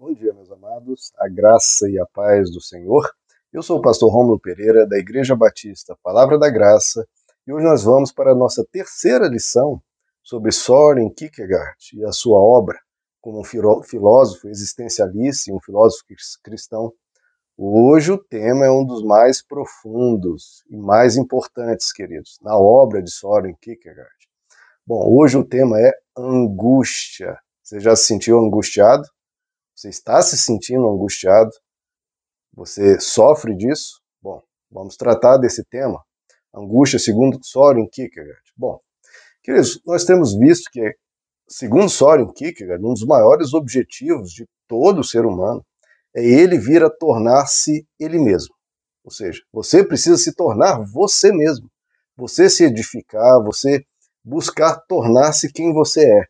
Bom dia, meus amados, a graça e a paz do Senhor. Eu sou o pastor Romulo Pereira, da Igreja Batista Palavra da Graça, e hoje nós vamos para a nossa terceira lição sobre Soren Kierkegaard e a sua obra como um filósofo existencialista e um filósofo cristão. Hoje o tema é um dos mais profundos e mais importantes, queridos, na obra de Soren Kierkegaard. Bom, hoje o tema é angústia. Você já se sentiu angustiado? Você está se sentindo angustiado? Você sofre disso? Bom, vamos tratar desse tema. Angústia segundo Soren Kierkegaard. Bom, queridos, nós temos visto que, segundo Soren Kierkegaard, um dos maiores objetivos de todo ser humano é ele vir a tornar-se ele mesmo. Ou seja, você precisa se tornar você mesmo. Você se edificar, você buscar tornar-se quem você é,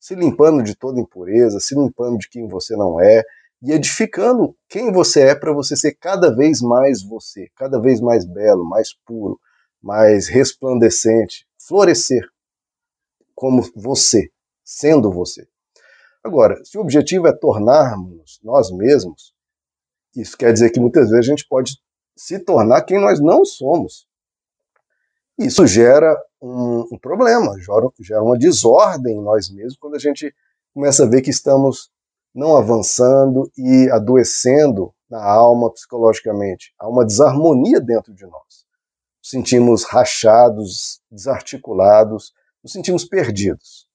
se limpando de toda impureza, se limpando de quem você não é e edificando quem você é para você ser cada vez mais você, cada vez mais belo, mais puro, mais resplandecente, florescer como você, sendo você. Agora, se o objetivo é tornarmos nós mesmos, isso quer dizer que muitas vezes a gente pode se tornar quem nós não somos. Isso gera um, um problema, gera, gera uma desordem em nós mesmos quando a gente começa a ver que estamos não avançando e adoecendo na alma psicologicamente. Há uma desarmonia dentro de nós. Nos sentimos rachados, desarticulados, nos sentimos perdidos.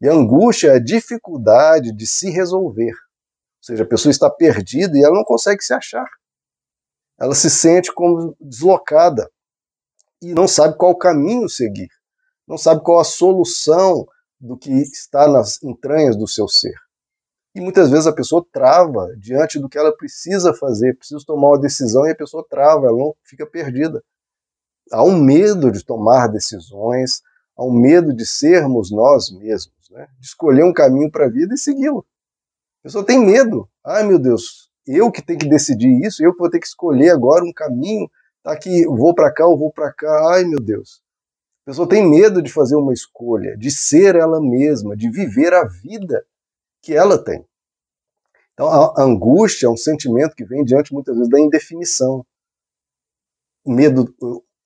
E a angústia é a dificuldade de se resolver. Ou seja, a pessoa está perdida e ela não consegue se achar. Ela se sente como deslocada, e não sabe qual caminho seguir, não sabe qual a solução do que está nas entranhas do seu ser. E muitas vezes a pessoa trava diante do que ela precisa fazer, precisa tomar uma decisão e a pessoa trava, ela não fica perdida. Há um medo de tomar decisões, há um medo de sermos nós mesmos, né? de escolher um caminho para a vida e segui-lo. A pessoa tem medo. Ai meu Deus, eu que tenho que decidir isso, eu que vou ter que escolher agora um caminho tá aqui, vou para cá, ou vou para cá, ai meu Deus. A pessoa tem medo de fazer uma escolha, de ser ela mesma, de viver a vida que ela tem. Então a angústia é um sentimento que vem diante muitas vezes da indefinição. Medo,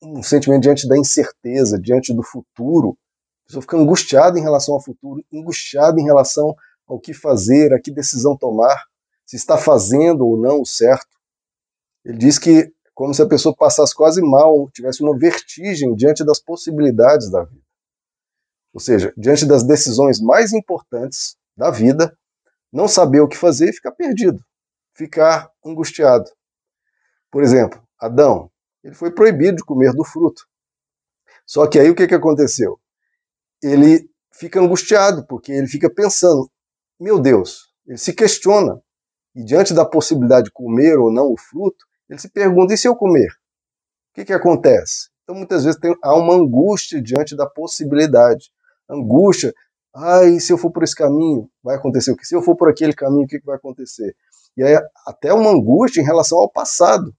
um sentimento diante da incerteza, diante do futuro. A pessoa fica angustiada em relação ao futuro, angustiada em relação ao que fazer, a que decisão tomar, se está fazendo ou não o certo. Ele diz que como se a pessoa passasse quase mal, tivesse uma vertigem diante das possibilidades da vida. Ou seja, diante das decisões mais importantes da vida, não saber o que fazer e ficar perdido, ficar angustiado. Por exemplo, Adão, ele foi proibido de comer do fruto. Só que aí o que, que aconteceu? Ele fica angustiado, porque ele fica pensando, meu Deus, ele se questiona. E diante da possibilidade de comer ou não o fruto, ele se pergunta: e se eu comer? O que, que acontece? Então, muitas vezes tem, há uma angústia diante da possibilidade. Angústia, ai, se eu for por esse caminho, vai acontecer o que? Se eu for por aquele caminho, o que, que vai acontecer? E aí, até uma angústia em relação ao passado.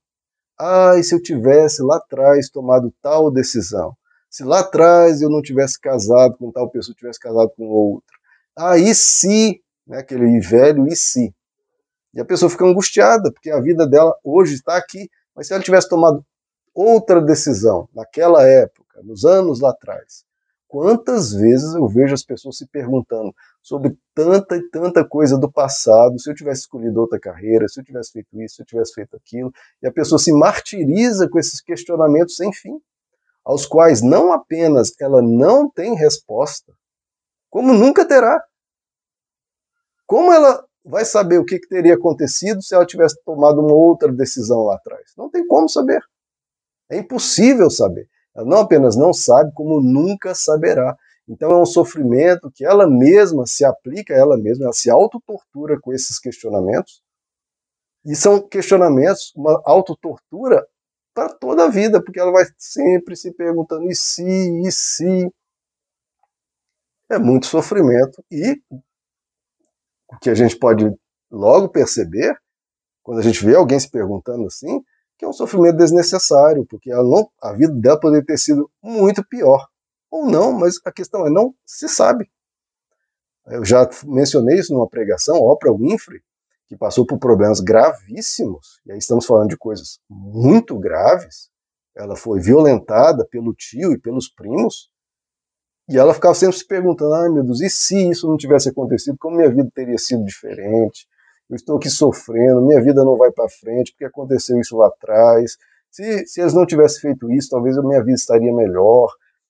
Ai, se eu tivesse lá atrás tomado tal decisão. Se lá atrás eu não tivesse casado com tal pessoa, tivesse casado com outra. Ah, e se, né, aquele velho e se. E a pessoa fica angustiada, porque a vida dela hoje está aqui, mas se ela tivesse tomado outra decisão naquela época, nos anos lá atrás, quantas vezes eu vejo as pessoas se perguntando sobre tanta e tanta coisa do passado, se eu tivesse escolhido outra carreira, se eu tivesse feito isso, se eu tivesse feito aquilo, e a pessoa se martiriza com esses questionamentos sem fim, aos quais não apenas ela não tem resposta, como nunca terá. Como ela vai saber o que, que teria acontecido se ela tivesse tomado uma outra decisão lá atrás. Não tem como saber. É impossível saber. Ela não apenas não sabe, como nunca saberá. Então é um sofrimento que ela mesma se aplica a ela mesma, ela se autotortura com esses questionamentos. E são questionamentos, uma autotortura para toda a vida, porque ela vai sempre se perguntando e se, e se. É muito sofrimento e que a gente pode logo perceber, quando a gente vê alguém se perguntando assim, que é um sofrimento desnecessário, porque não, a vida dela poderia ter sido muito pior. Ou não, mas a questão é, não se sabe. Eu já mencionei isso numa pregação, Oprah Winfrey, que passou por problemas gravíssimos, e aí estamos falando de coisas muito graves. Ela foi violentada pelo tio e pelos primos, e ela ficava sempre se perguntando: ai meu Deus, e se isso não tivesse acontecido, como minha vida teria sido diferente? Eu estou aqui sofrendo, minha vida não vai para frente, porque aconteceu isso lá atrás. Se, se eles não tivessem feito isso, talvez a minha vida estaria melhor.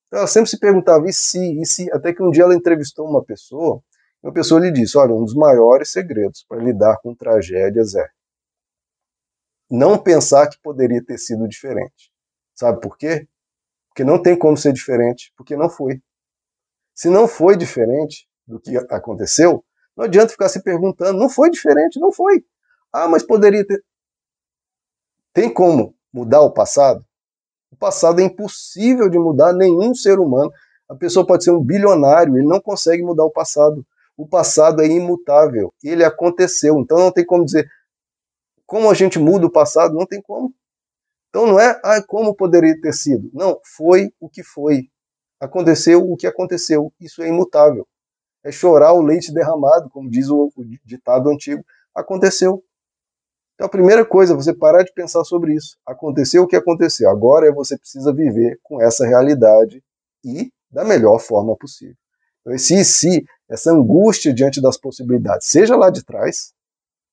Então ela sempre se perguntava: e se, e se? Até que um dia ela entrevistou uma pessoa uma pessoa lhe disse: Olha, um dos maiores segredos para lidar com tragédias é não pensar que poderia ter sido diferente. Sabe por quê? Porque não tem como ser diferente, porque não foi. Se não foi diferente do que aconteceu, não adianta ficar se perguntando: não foi diferente, não foi. Ah, mas poderia ter. Tem como mudar o passado? O passado é impossível de mudar nenhum ser humano. A pessoa pode ser um bilionário, ele não consegue mudar o passado o passado é imutável, ele aconteceu, então não tem como dizer como a gente muda o passado, não tem como. Então não é, ah, como poderia ter sido. Não, foi o que foi. Aconteceu o que aconteceu. Isso é imutável. É chorar o leite derramado, como diz o, ditado antigo. Aconteceu. Então a primeira coisa é você parar de pensar sobre isso. Aconteceu o que aconteceu. Agora é você precisa viver com essa realidade e da melhor forma possível. Então, esse e se, essa angústia diante das possibilidades, seja lá de trás,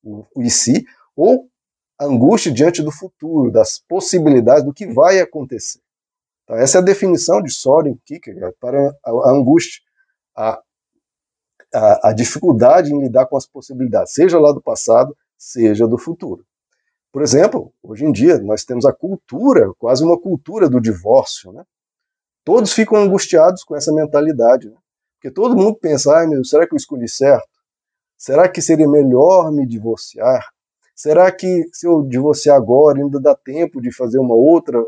o, o e se, ou a angústia diante do futuro, das possibilidades do que vai acontecer. Então, essa é a definição de Soren Kierkegaard para a, angústia, a, a, a dificuldade em lidar com as possibilidades, seja lá do passado, seja do futuro. Por exemplo, hoje em dia nós temos a cultura, quase uma cultura do divórcio, né? Todos ficam angustiados com essa mentalidade. Né? Porque todo mundo pensa, ai meu será que eu escolhi certo? Será que seria melhor me divorciar? Será que se eu divorciar agora ainda dá tempo de fazer uma outra,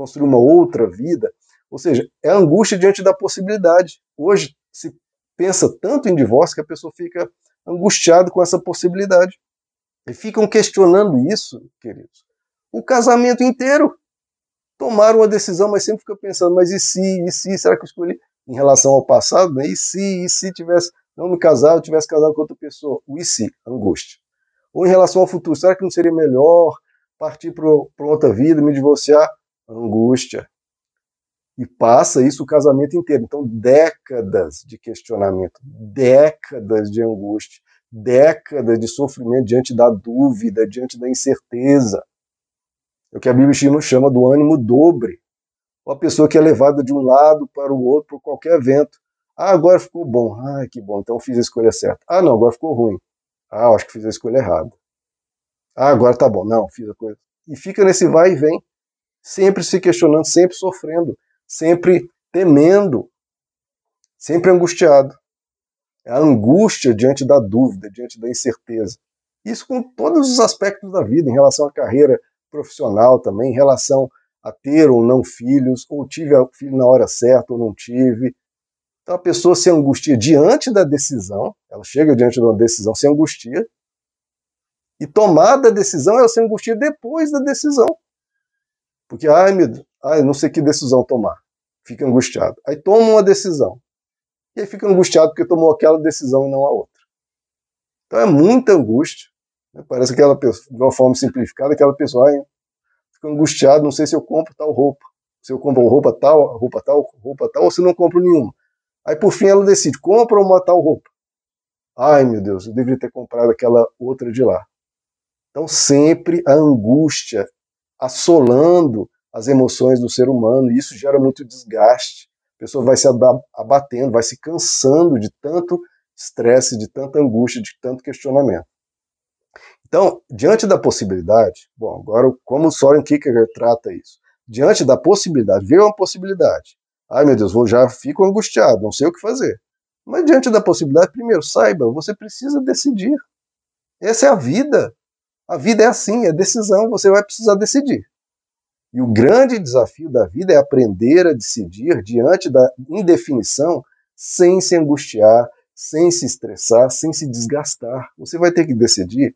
construir uma outra vida? Ou seja, é angústia diante da possibilidade. Hoje se pensa tanto em divórcio que a pessoa fica angustiada com essa possibilidade. E ficam questionando isso, queridos. O casamento inteiro. Tomaram uma decisão, mas sempre fica pensando, mas e se, e se, será que eu escolhi? em relação ao passado, né? e se, e se tivesse não me casado, eu tivesse casado com outra pessoa, o e se, angústia. Ou em relação ao futuro, será que não seria melhor partir para outra vida, me divorciar? Angústia. E passa isso o casamento inteiro. Então, décadas de questionamento, décadas de angústia, décadas de sofrimento diante da dúvida, diante da incerteza. É o que a Bíblia chama do ânimo dobre uma pessoa que é levada de um lado para o outro por qualquer evento. Ah, agora ficou bom. Ah, que bom, então fiz a escolha certa. Ah, não, agora ficou ruim. Ah, acho que fiz a escolha errada. Ah, agora tá bom. Não, fiz a coisa. E fica nesse vai e vem, sempre se questionando, sempre sofrendo, sempre temendo, sempre angustiado. É a angústia diante da dúvida, diante da incerteza. Isso com todos os aspectos da vida, em relação à carreira profissional também, em relação a ter ou não filhos, ou tive filho na hora certa ou não tive. Então a pessoa se angustia diante da decisão, ela chega diante de uma decisão, se angustia, e tomada a decisão, ela se angustia depois da decisão. Porque, ai meu Deus, ai, não sei que decisão tomar. Fica angustiado. Aí toma uma decisão. E aí fica angustiado porque tomou aquela decisão e não a outra. Então é muita angústia. Né? Parece aquela pessoa, de uma forma simplificada, aquela pessoa, ai, fico angustiado, não sei se eu compro tal roupa. Se eu compro roupa tal, roupa tal, roupa tal, ou se não compro nenhuma. Aí por fim ela decide, compra uma tal roupa. Ai meu Deus, eu deveria ter comprado aquela outra de lá. Então sempre a angústia assolando as emoções do ser humano, e isso gera muito desgaste. A pessoa vai se abatendo, vai se cansando de tanto estresse, de tanta angústia, de tanto questionamento. Então, diante da possibilidade, bom, agora como o Soren Kierkegaard trata isso? Diante da possibilidade, veio uma possibilidade. Ai meu Deus, vou já fico angustiado, não sei o que fazer. Mas diante da possibilidade, primeiro, saiba, você precisa decidir. Essa é a vida. A vida é assim, é decisão, você vai precisar decidir. E o grande desafio da vida é aprender a decidir diante da indefinição sem se angustiar, sem se estressar, sem se desgastar. Você vai ter que decidir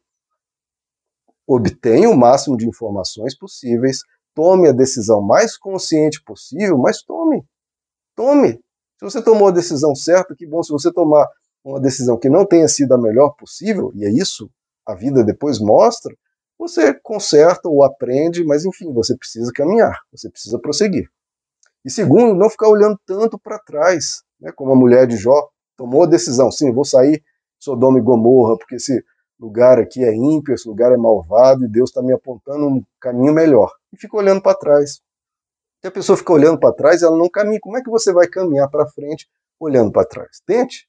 obtenha o máximo de informações possíveis, tome a decisão mais consciente possível, mas tome. Tome. Se você tomou a decisão certa, que bom. Se você tomar uma decisão que não tenha sido a melhor possível, e é isso a vida depois mostra, você conserta ou aprende, mas enfim, você precisa caminhar, você precisa prosseguir. E segundo, não ficar olhando tanto para trás, né, como a mulher de Jó tomou a decisão, sim, vou sair Sodoma e Gomorra, porque esse lugar aqui é ímpio, esse lugar é malvado e Deus está me apontando um caminho melhor. E fica olhando para trás. Se a pessoa fica olhando para trás, ela não caminha. Como é que você vai caminhar para frente olhando para trás? Tente.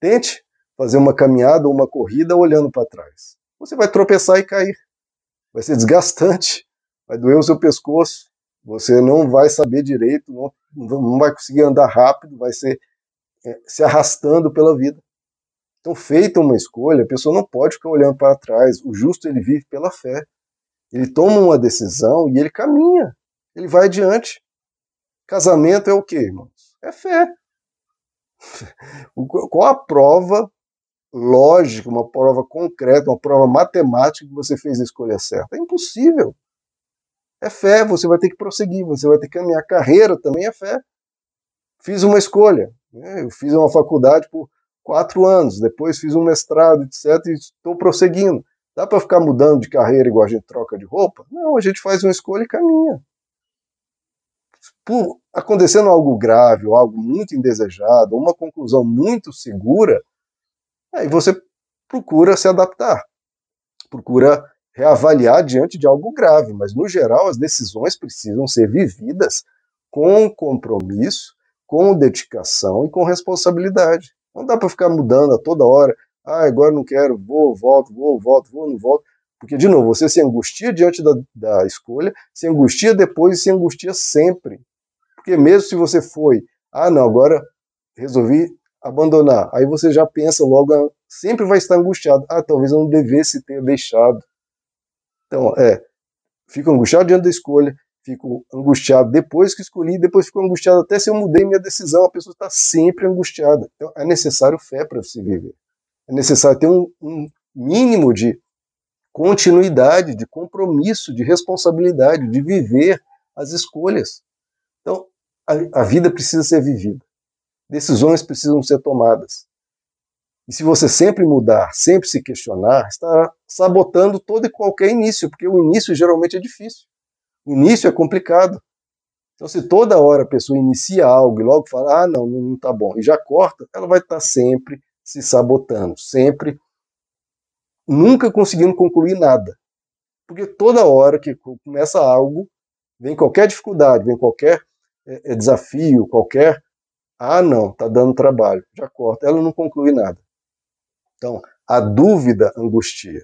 Tente fazer uma caminhada ou uma corrida olhando para trás. Você vai tropeçar e cair. Vai ser desgastante. Vai doer o seu pescoço. Você não vai saber direito, não, não vai conseguir andar rápido, vai ser é, se arrastando pela vida. Então, feita uma escolha, a pessoa não pode ficar olhando para trás. O justo ele vive pela fé. Ele toma uma decisão e ele caminha. Ele vai adiante. Casamento é o quê, irmãos? É fé. Qual a prova lógica, uma prova concreta, uma prova matemática que você fez a escolha certa? É impossível. É fé, você vai ter que prosseguir, você vai ter que caminhar. Carreira também é fé. Fiz uma escolha. Né? Eu fiz uma faculdade por quatro anos, depois fiz um mestrado, etc., e estou prosseguindo. Dá para ficar mudando de carreira igual a gente troca de roupa? Não, a gente faz uma escolha e caminha. Por acontecendo algo grave, ou algo muito indesejado, ou uma conclusão muito segura, aí você procura se adaptar, procura reavaliar diante de algo grave, mas no geral as decisões precisam ser vividas com compromisso, com dedicação e com responsabilidade. Não dá para ficar mudando a toda hora. Ah, agora não quero, vou, volto, vou, volto, vou, não volto. Porque, de novo, você se angustia diante da, da escolha, se angustia depois e se angustia sempre. Porque mesmo se você foi, ah, não, agora resolvi abandonar, aí você já pensa logo, sempre vai estar angustiado. Ah, talvez eu não devesse ter deixado. Então, é, fico angustiado diante da escolha, fico angustiado depois que escolhi, depois fico angustiado até se eu mudei minha decisão. A pessoa está sempre angustiada. Então é necessário fé para se viver. É necessário ter um, um, mínimo de continuidade, de compromisso, de responsabilidade, de viver as escolhas. Então a, a vida precisa ser vivida. Decisões precisam ser tomadas. E se você sempre mudar, sempre se questionar, está sabotando todo e qualquer início, porque o início geralmente é difícil. O início é complicado. Então, se toda hora a pessoa inicia algo e logo fala, ah, não, não está bom, e já corta, ela vai estar tá sempre se sabotando, sempre nunca conseguindo concluir nada. Porque toda hora que começa algo, vem qualquer dificuldade, vem qualquer é desafio, qualquer. Ah, não, está dando trabalho, já corta, ela não conclui nada. Então, a dúvida angustia.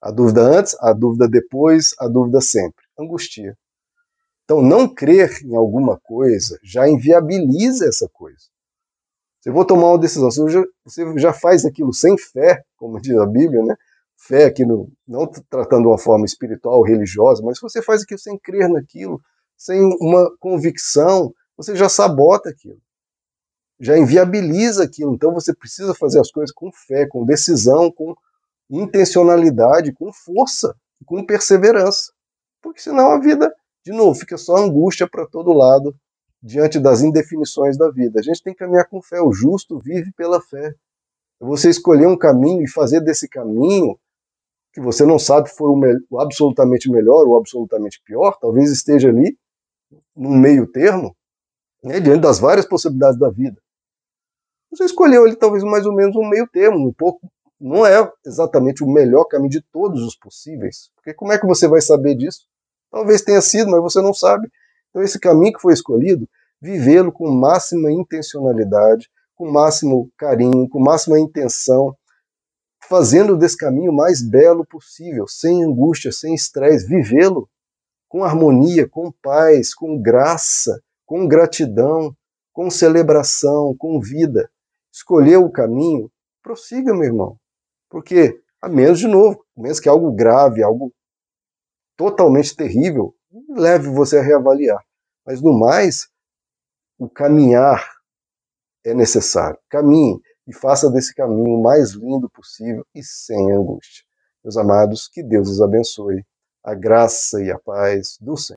A dúvida antes, a dúvida depois, a dúvida sempre. Angustia. Então, não crer em alguma coisa já inviabiliza essa coisa. Se eu vou tomar uma decisão, já, você já faz aquilo sem fé, como diz a Bíblia, né? Fé aqui, no, não tratando de uma forma espiritual religiosa, mas se você faz aquilo sem crer naquilo, sem uma convicção, você já sabota aquilo. Já inviabiliza aquilo. Então você precisa fazer as coisas com fé, com decisão, com intencionalidade, com força, com perseverança. Porque senão a vida, de novo, fica só angústia para todo lado diante das indefinições da vida. A gente tem que caminhar com fé. O justo vive pela fé. Você escolher um caminho e fazer desse caminho que você não sabe foi o, o absolutamente melhor ou absolutamente pior, talvez esteja ali num meio termo, né, diante das várias possibilidades da vida. Você escolheu ali talvez mais ou menos um meio termo, um pouco não é exatamente o melhor caminho de todos os possíveis. Porque como é que você vai saber disso? Talvez tenha sido, mas você não sabe. Então, esse caminho que foi escolhido, vivê-lo com máxima intencionalidade, com máximo carinho, com máxima intenção, fazendo desse caminho mais belo possível, sem angústia, sem estresse, vivê-lo com harmonia, com paz, com graça, com gratidão, com celebração, com vida. Escolher o caminho, prossiga, meu irmão. Porque, a menos, de novo, a menos que algo grave, algo totalmente terrível, leve você a reavaliar. Mas, no mais, o caminhar é necessário. Caminhe e faça desse caminho o mais lindo possível e sem angústia. Meus amados, que Deus os abençoe. A graça e a paz do Senhor.